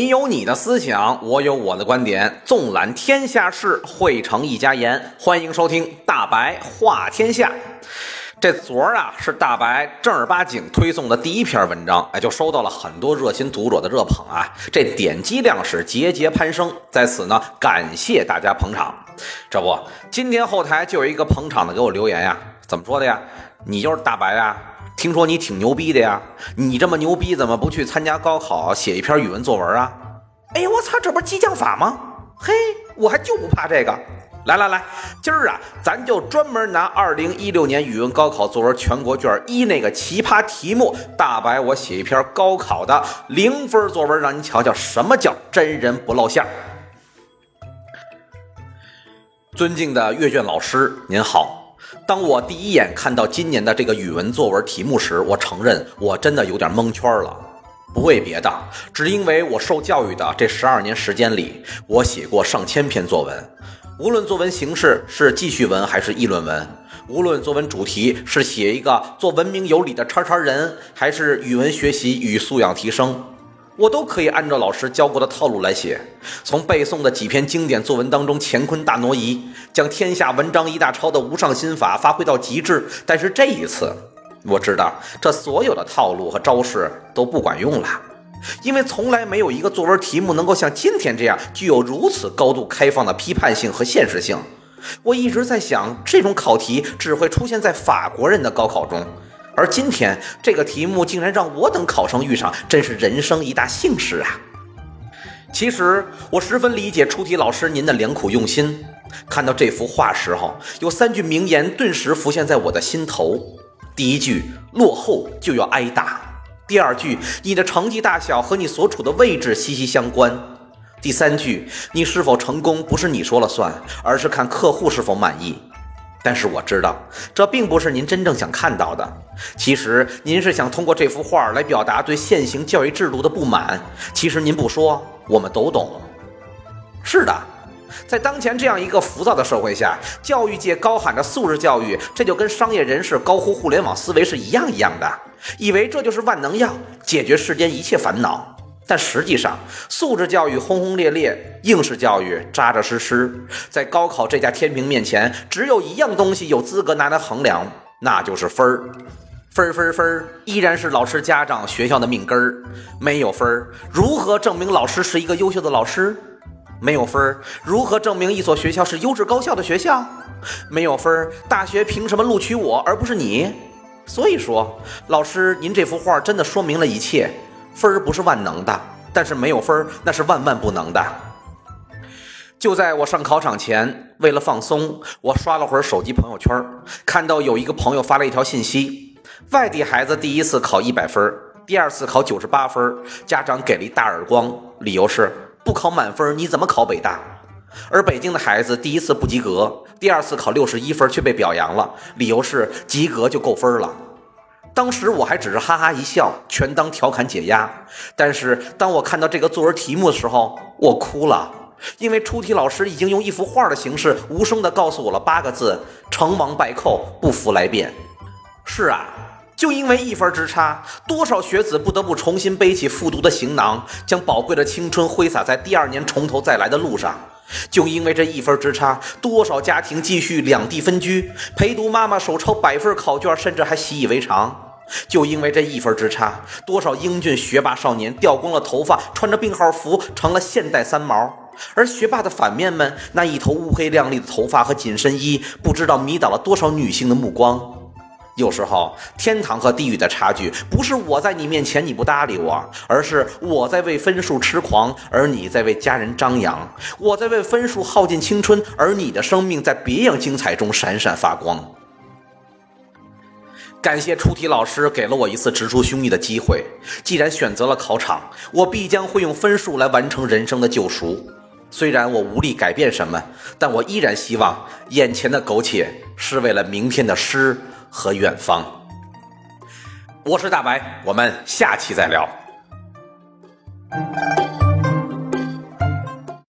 你有你的思想，我有我的观点，纵览天下事，汇成一家言。欢迎收听大白话天下。这昨儿啊，是大白正儿八经推送的第一篇文章，哎，就收到了很多热心读者的热捧啊，这点击量是节节攀升。在此呢，感谢大家捧场。这不，今天后台就有一个捧场的给我留言呀，怎么说的呀？你就是大白啊？听说你挺牛逼的呀？你这么牛逼，怎么不去参加高考，写一篇语文作文啊？哎呀，我操，这不是激将法吗？嘿，我还就不怕这个。来来来，今儿啊，咱就专门拿二零一六年语文高考作文全国卷一那个奇葩题目，大白我写一篇高考的零分作文，让你瞧瞧什么叫真人不露馅。尊敬的阅卷老师，您好。当我第一眼看到今年的这个语文作文题目时，我承认我真的有点蒙圈了。不为别的，只因为我受教育的这十二年时间里，我写过上千篇作文。无论作文形式是记叙文还是议论文，无论作文主题是写一个做文明有礼的叉叉人，还是语文学习与素养提升。我都可以按照老师教过的套路来写，从背诵的几篇经典作文当中乾坤大挪移，将天下文章一大抄的无上心法发挥到极致。但是这一次，我知道这所有的套路和招式都不管用了，因为从来没有一个作文题目能够像今天这样具有如此高度开放的批判性和现实性。我一直在想，这种考题只会出现在法国人的高考中。而今天这个题目竟然让我等考生遇上，真是人生一大幸事啊！其实我十分理解出题老师您的良苦用心。看到这幅画时候，有三句名言顿时浮现在我的心头。第一句：落后就要挨打；第二句：你的成绩大小和你所处的位置息息相关；第三句：你是否成功不是你说了算，而是看客户是否满意。但是我知道，这并不是您真正想看到的。其实您是想通过这幅画来表达对现行教育制度的不满。其实您不说，我们都懂。是的，在当前这样一个浮躁的社会下，教育界高喊着素质教育，这就跟商业人士高呼互联网思维是一样一样的，以为这就是万能药，解决世间一切烦恼。但实际上，素质教育轰轰烈烈，应试教育扎扎实实。在高考这架天平面前，只有一样东西有资格拿来衡量，那就是分儿。分儿分儿分儿，依然是老师、家长、学校的命根儿。没有分儿，如何证明老师是一个优秀的老师？没有分儿，如何证明一所学校是优质高校的学校？没有分儿，大学凭什么录取我而不是你？所以说，老师，您这幅画真的说明了一切。分儿不是万能的，但是没有分儿那是万万不能的。就在我上考场前，为了放松，我刷了会儿手机朋友圈，看到有一个朋友发了一条信息：外地孩子第一次考一百分，第二次考九十八分，家长给了一大耳光，理由是不考满分你怎么考北大？而北京的孩子第一次不及格，第二次考六十一分却被表扬了，理由是及格就够分了。当时我还只是哈哈一笑，全当调侃解压。但是当我看到这个作文题目的时候，我哭了，因为出题老师已经用一幅画的形式，无声地告诉我了八个字：成王败寇，不服来辩。是啊，就因为一分之差，多少学子不得不重新背起复读的行囊，将宝贵的青春挥洒在第二年从头再来的路上。就因为这一分之差，多少家庭继续两地分居，陪读妈妈手抄百份考卷，甚至还习以为常。就因为这一分之差，多少英俊学霸少年掉光了头发，穿着病号服，成了现代三毛。而学霸的反面们，那一头乌黑亮丽的头发和紧身衣，不知道迷倒了多少女性的目光。有时候，天堂和地狱的差距，不是我在你面前你不搭理我，而是我在为分数痴狂，而你在为家人张扬；我在为分数耗尽青春，而你的生命在别样精彩中闪闪发光。感谢出题老师给了我一次直抒胸臆的机会。既然选择了考场，我必将会用分数来完成人生的救赎。虽然我无力改变什么，但我依然希望眼前的苟且是为了明天的诗。和远方，我是大白，我们下期再聊。